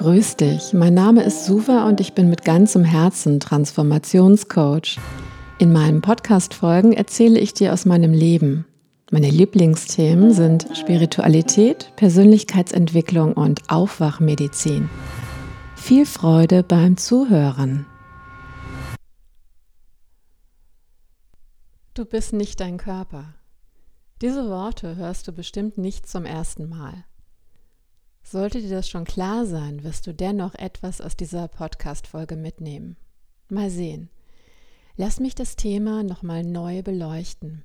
Grüß dich, mein Name ist Suva und ich bin mit ganzem Herzen Transformationscoach. In meinen Podcast-Folgen erzähle ich dir aus meinem Leben. Meine Lieblingsthemen sind Spiritualität, Persönlichkeitsentwicklung und Aufwachmedizin. Viel Freude beim Zuhören. Du bist nicht dein Körper. Diese Worte hörst du bestimmt nicht zum ersten Mal. Sollte dir das schon klar sein, wirst du dennoch etwas aus dieser Podcast-Folge mitnehmen. Mal sehen. Lass mich das Thema nochmal neu beleuchten.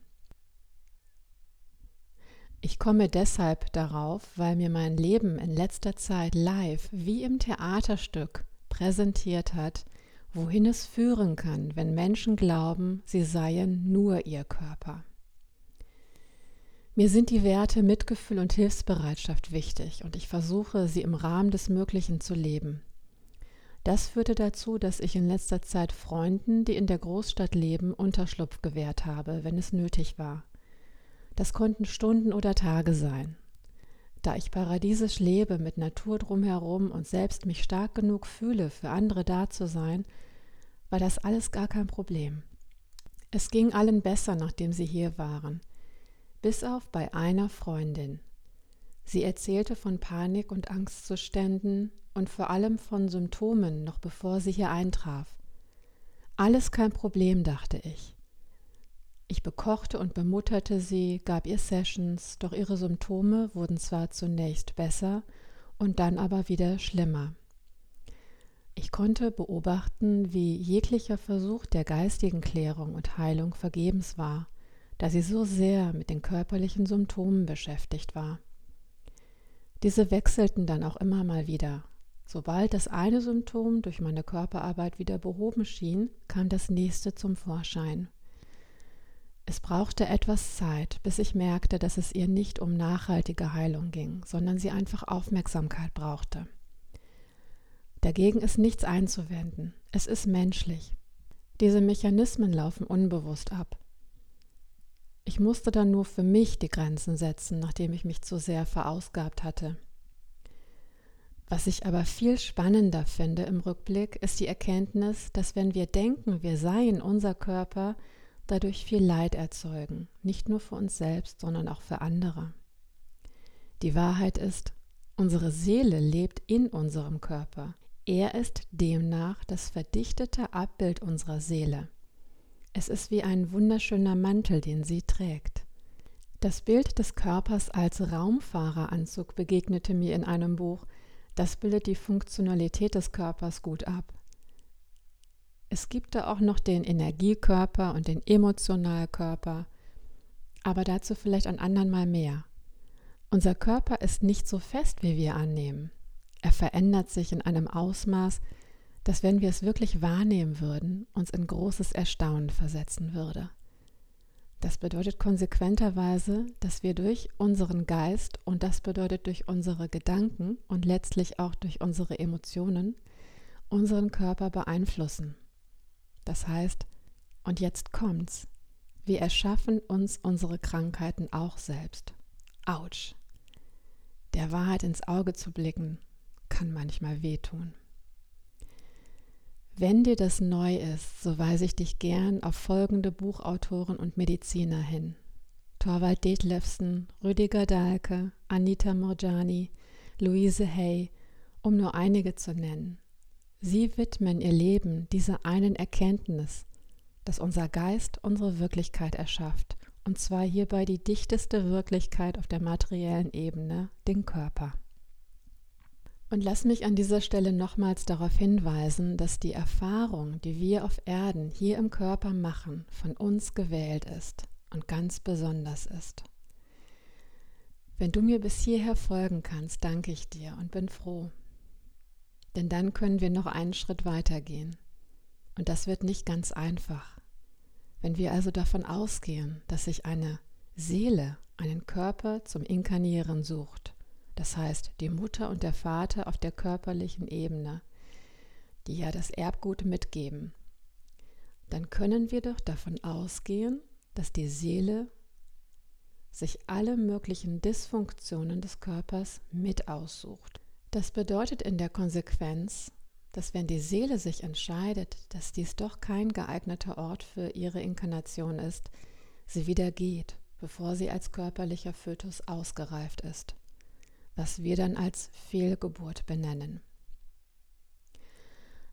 Ich komme deshalb darauf, weil mir mein Leben in letzter Zeit live wie im Theaterstück präsentiert hat, wohin es führen kann, wenn Menschen glauben, sie seien nur ihr Körper. Mir sind die Werte Mitgefühl und Hilfsbereitschaft wichtig und ich versuche, sie im Rahmen des Möglichen zu leben. Das führte dazu, dass ich in letzter Zeit Freunden, die in der Großstadt leben, Unterschlupf gewährt habe, wenn es nötig war. Das konnten Stunden oder Tage sein. Da ich paradiesisch lebe mit Natur drumherum und selbst mich stark genug fühle, für andere da zu sein, war das alles gar kein Problem. Es ging allen besser, nachdem sie hier waren bis auf bei einer Freundin. Sie erzählte von Panik- und Angstzuständen und vor allem von Symptomen, noch bevor sie hier eintraf. Alles kein Problem, dachte ich. Ich bekochte und bemutterte sie, gab ihr Sessions, doch ihre Symptome wurden zwar zunächst besser und dann aber wieder schlimmer. Ich konnte beobachten, wie jeglicher Versuch der geistigen Klärung und Heilung vergebens war da sie so sehr mit den körperlichen Symptomen beschäftigt war. Diese wechselten dann auch immer mal wieder. Sobald das eine Symptom durch meine Körperarbeit wieder behoben schien, kam das nächste zum Vorschein. Es brauchte etwas Zeit, bis ich merkte, dass es ihr nicht um nachhaltige Heilung ging, sondern sie einfach Aufmerksamkeit brauchte. Dagegen ist nichts einzuwenden. Es ist menschlich. Diese Mechanismen laufen unbewusst ab. Ich musste dann nur für mich die Grenzen setzen, nachdem ich mich zu sehr verausgabt hatte. Was ich aber viel spannender finde im Rückblick, ist die Erkenntnis, dass wenn wir denken, wir seien unser Körper, dadurch viel Leid erzeugen, nicht nur für uns selbst, sondern auch für andere. Die Wahrheit ist, unsere Seele lebt in unserem Körper. Er ist demnach das verdichtete Abbild unserer Seele. Es ist wie ein wunderschöner Mantel, den sie trägt. Das Bild des Körpers als Raumfahreranzug begegnete mir in einem Buch. Das bildet die Funktionalität des Körpers gut ab. Es gibt da auch noch den Energiekörper und den Emotionalkörper, aber dazu vielleicht ein andern Mal mehr. Unser Körper ist nicht so fest, wie wir annehmen. Er verändert sich in einem Ausmaß, dass wenn wir es wirklich wahrnehmen würden, uns in großes Erstaunen versetzen würde. Das bedeutet konsequenterweise, dass wir durch unseren Geist und das bedeutet durch unsere Gedanken und letztlich auch durch unsere Emotionen unseren Körper beeinflussen. Das heißt, und jetzt kommt's, wir erschaffen uns unsere Krankheiten auch selbst. Autsch. Der Wahrheit ins Auge zu blicken, kann manchmal wehtun. Wenn dir das neu ist, so weise ich dich gern auf folgende Buchautoren und Mediziner hin. Torvald Detlefsen, Rüdiger Dahlke, Anita Morjani, Louise Hay, um nur einige zu nennen. Sie widmen ihr Leben dieser einen Erkenntnis, dass unser Geist unsere Wirklichkeit erschafft, und zwar hierbei die dichteste Wirklichkeit auf der materiellen Ebene, den Körper. Und lass mich an dieser Stelle nochmals darauf hinweisen, dass die Erfahrung, die wir auf Erden hier im Körper machen, von uns gewählt ist und ganz besonders ist. Wenn du mir bis hierher folgen kannst, danke ich dir und bin froh. Denn dann können wir noch einen Schritt weitergehen. Und das wird nicht ganz einfach. Wenn wir also davon ausgehen, dass sich eine Seele einen Körper zum Inkarnieren sucht, das heißt die Mutter und der Vater auf der körperlichen Ebene, die ja das Erbgut mitgeben, dann können wir doch davon ausgehen, dass die Seele sich alle möglichen Dysfunktionen des Körpers mit aussucht. Das bedeutet in der Konsequenz, dass wenn die Seele sich entscheidet, dass dies doch kein geeigneter Ort für ihre Inkarnation ist, sie wieder geht, bevor sie als körperlicher Fötus ausgereift ist, was wir dann als Fehlgeburt benennen.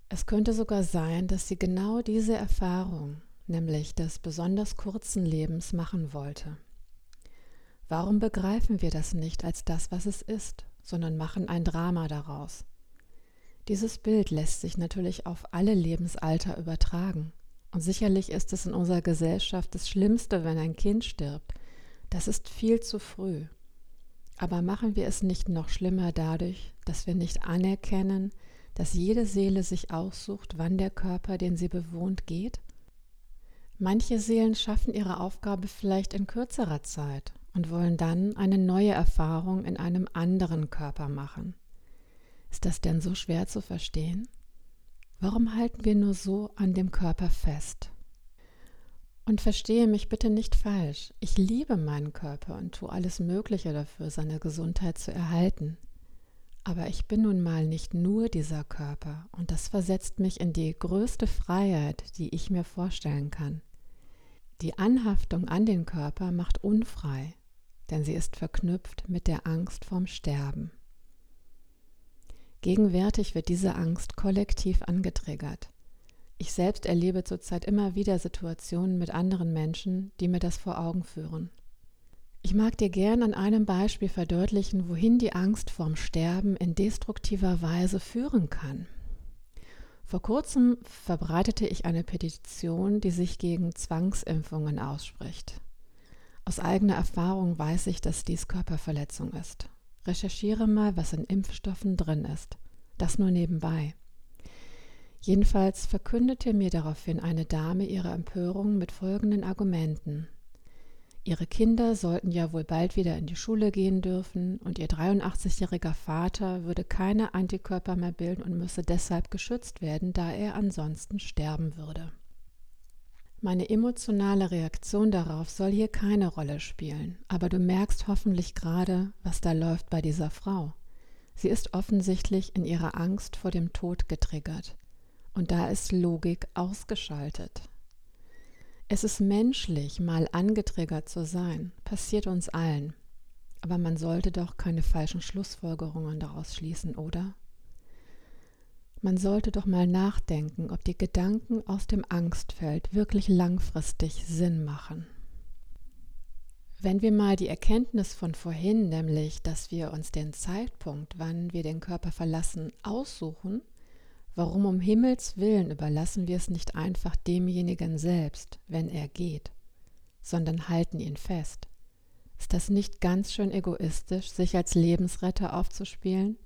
Es könnte sogar sein, dass sie genau diese Erfahrung, nämlich des besonders kurzen Lebens, machen wollte. Warum begreifen wir das nicht als das, was es ist, sondern machen ein Drama daraus? Dieses Bild lässt sich natürlich auf alle Lebensalter übertragen. Und sicherlich ist es in unserer Gesellschaft das Schlimmste, wenn ein Kind stirbt. Das ist viel zu früh. Aber machen wir es nicht noch schlimmer dadurch, dass wir nicht anerkennen, dass jede Seele sich aussucht, wann der Körper, den sie bewohnt, geht? Manche Seelen schaffen ihre Aufgabe vielleicht in kürzerer Zeit und wollen dann eine neue Erfahrung in einem anderen Körper machen. Ist das denn so schwer zu verstehen? Warum halten wir nur so an dem Körper fest? Und verstehe mich bitte nicht falsch. Ich liebe meinen Körper und tue alles Mögliche dafür, seine Gesundheit zu erhalten. Aber ich bin nun mal nicht nur dieser Körper und das versetzt mich in die größte Freiheit, die ich mir vorstellen kann. Die Anhaftung an den Körper macht unfrei, denn sie ist verknüpft mit der Angst vorm Sterben. Gegenwärtig wird diese Angst kollektiv angetriggert. Ich selbst erlebe zurzeit immer wieder Situationen mit anderen Menschen, die mir das vor Augen führen. Ich mag dir gern an einem Beispiel verdeutlichen, wohin die Angst vorm Sterben in destruktiver Weise führen kann. Vor kurzem verbreitete ich eine Petition, die sich gegen Zwangsimpfungen ausspricht. Aus eigener Erfahrung weiß ich, dass dies Körperverletzung ist. Recherchiere mal, was in Impfstoffen drin ist. Das nur nebenbei. Jedenfalls verkündete mir daraufhin eine Dame ihre Empörung mit folgenden Argumenten. Ihre Kinder sollten ja wohl bald wieder in die Schule gehen dürfen und ihr 83-jähriger Vater würde keine Antikörper mehr bilden und müsse deshalb geschützt werden, da er ansonsten sterben würde. Meine emotionale Reaktion darauf soll hier keine Rolle spielen, aber du merkst hoffentlich gerade, was da läuft bei dieser Frau. Sie ist offensichtlich in ihrer Angst vor dem Tod getriggert. Und da ist Logik ausgeschaltet. Es ist menschlich, mal angetriggert zu sein, passiert uns allen. Aber man sollte doch keine falschen Schlussfolgerungen daraus schließen, oder? Man sollte doch mal nachdenken, ob die Gedanken aus dem Angstfeld wirklich langfristig Sinn machen. Wenn wir mal die Erkenntnis von vorhin, nämlich, dass wir uns den Zeitpunkt, wann wir den Körper verlassen, aussuchen, Warum um Himmels willen überlassen wir es nicht einfach demjenigen selbst, wenn er geht, sondern halten ihn fest? Ist das nicht ganz schön egoistisch, sich als Lebensretter aufzuspielen?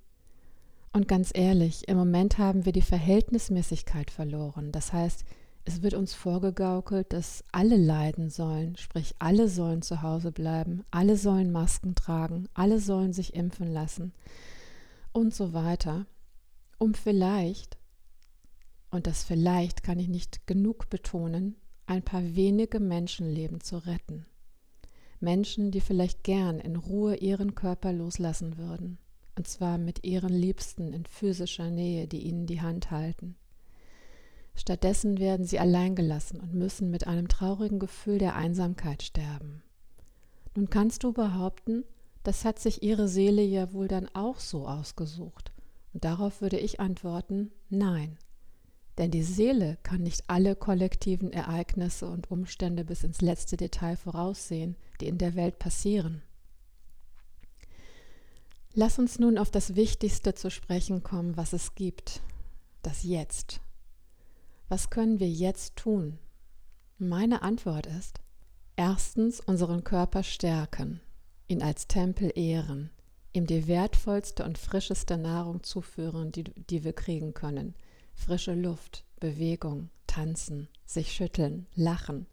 Und ganz ehrlich, im Moment haben wir die Verhältnismäßigkeit verloren. Das heißt, es wird uns vorgegaukelt, dass alle leiden sollen, sprich alle sollen zu Hause bleiben, alle sollen Masken tragen, alle sollen sich impfen lassen und so weiter um vielleicht, und das vielleicht kann ich nicht genug betonen, ein paar wenige Menschenleben zu retten. Menschen, die vielleicht gern in Ruhe ihren Körper loslassen würden, und zwar mit ihren Liebsten in physischer Nähe, die ihnen die Hand halten. Stattdessen werden sie allein gelassen und müssen mit einem traurigen Gefühl der Einsamkeit sterben. Nun kannst du behaupten, das hat sich ihre Seele ja wohl dann auch so ausgesucht. Und darauf würde ich antworten, nein. Denn die Seele kann nicht alle kollektiven Ereignisse und Umstände bis ins letzte Detail voraussehen, die in der Welt passieren. Lass uns nun auf das Wichtigste zu sprechen kommen, was es gibt, das Jetzt. Was können wir jetzt tun? Meine Antwort ist, erstens unseren Körper stärken, ihn als Tempel ehren, ihm die wertvollste und frischeste Nahrung zuführen, die, die wir kriegen können. Frische Luft, Bewegung, tanzen, sich schütteln, lachen.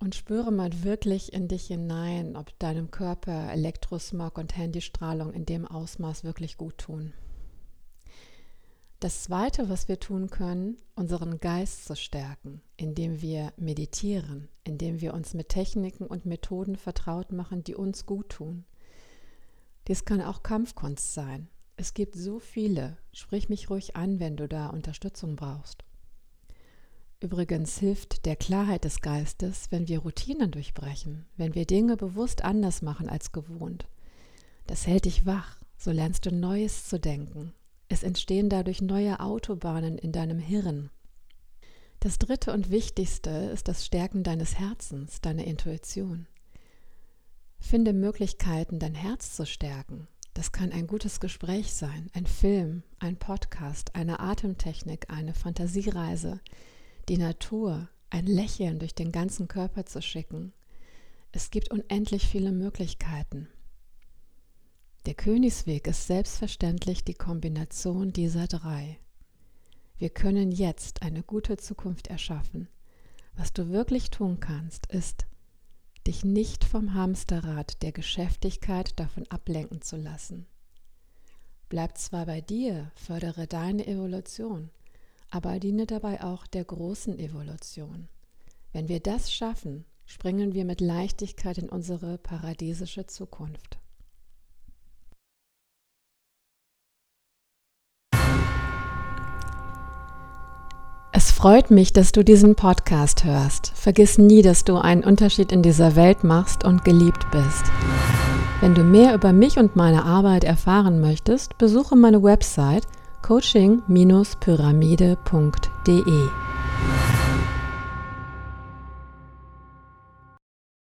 Und spüre mal wirklich in dich hinein, ob deinem Körper Elektrosmog und Handystrahlung in dem Ausmaß wirklich gut tun. Das Zweite, was wir tun können, unseren Geist zu stärken, indem wir meditieren, indem wir uns mit Techniken und Methoden vertraut machen, die uns gut tun. Dies kann auch Kampfkunst sein. Es gibt so viele. Sprich mich ruhig an, wenn du da Unterstützung brauchst. Übrigens hilft der Klarheit des Geistes, wenn wir Routinen durchbrechen, wenn wir Dinge bewusst anders machen als gewohnt. Das hält dich wach, so lernst du Neues zu denken. Es entstehen dadurch neue Autobahnen in deinem Hirn. Das dritte und wichtigste ist das Stärken deines Herzens, deiner Intuition. Finde Möglichkeiten, dein Herz zu stärken. Das kann ein gutes Gespräch sein, ein Film, ein Podcast, eine Atemtechnik, eine Fantasiereise, die Natur, ein Lächeln durch den ganzen Körper zu schicken. Es gibt unendlich viele Möglichkeiten. Der Königsweg ist selbstverständlich die Kombination dieser drei. Wir können jetzt eine gute Zukunft erschaffen. Was du wirklich tun kannst, ist, dich nicht vom Hamsterrad der Geschäftigkeit davon ablenken zu lassen. Bleib zwar bei dir, fördere deine Evolution, aber diene dabei auch der großen Evolution. Wenn wir das schaffen, springen wir mit Leichtigkeit in unsere paradiesische Zukunft. Freut mich, dass du diesen Podcast hörst. Vergiss nie, dass du einen Unterschied in dieser Welt machst und geliebt bist. Wenn du mehr über mich und meine Arbeit erfahren möchtest, besuche meine Website coaching-pyramide.de.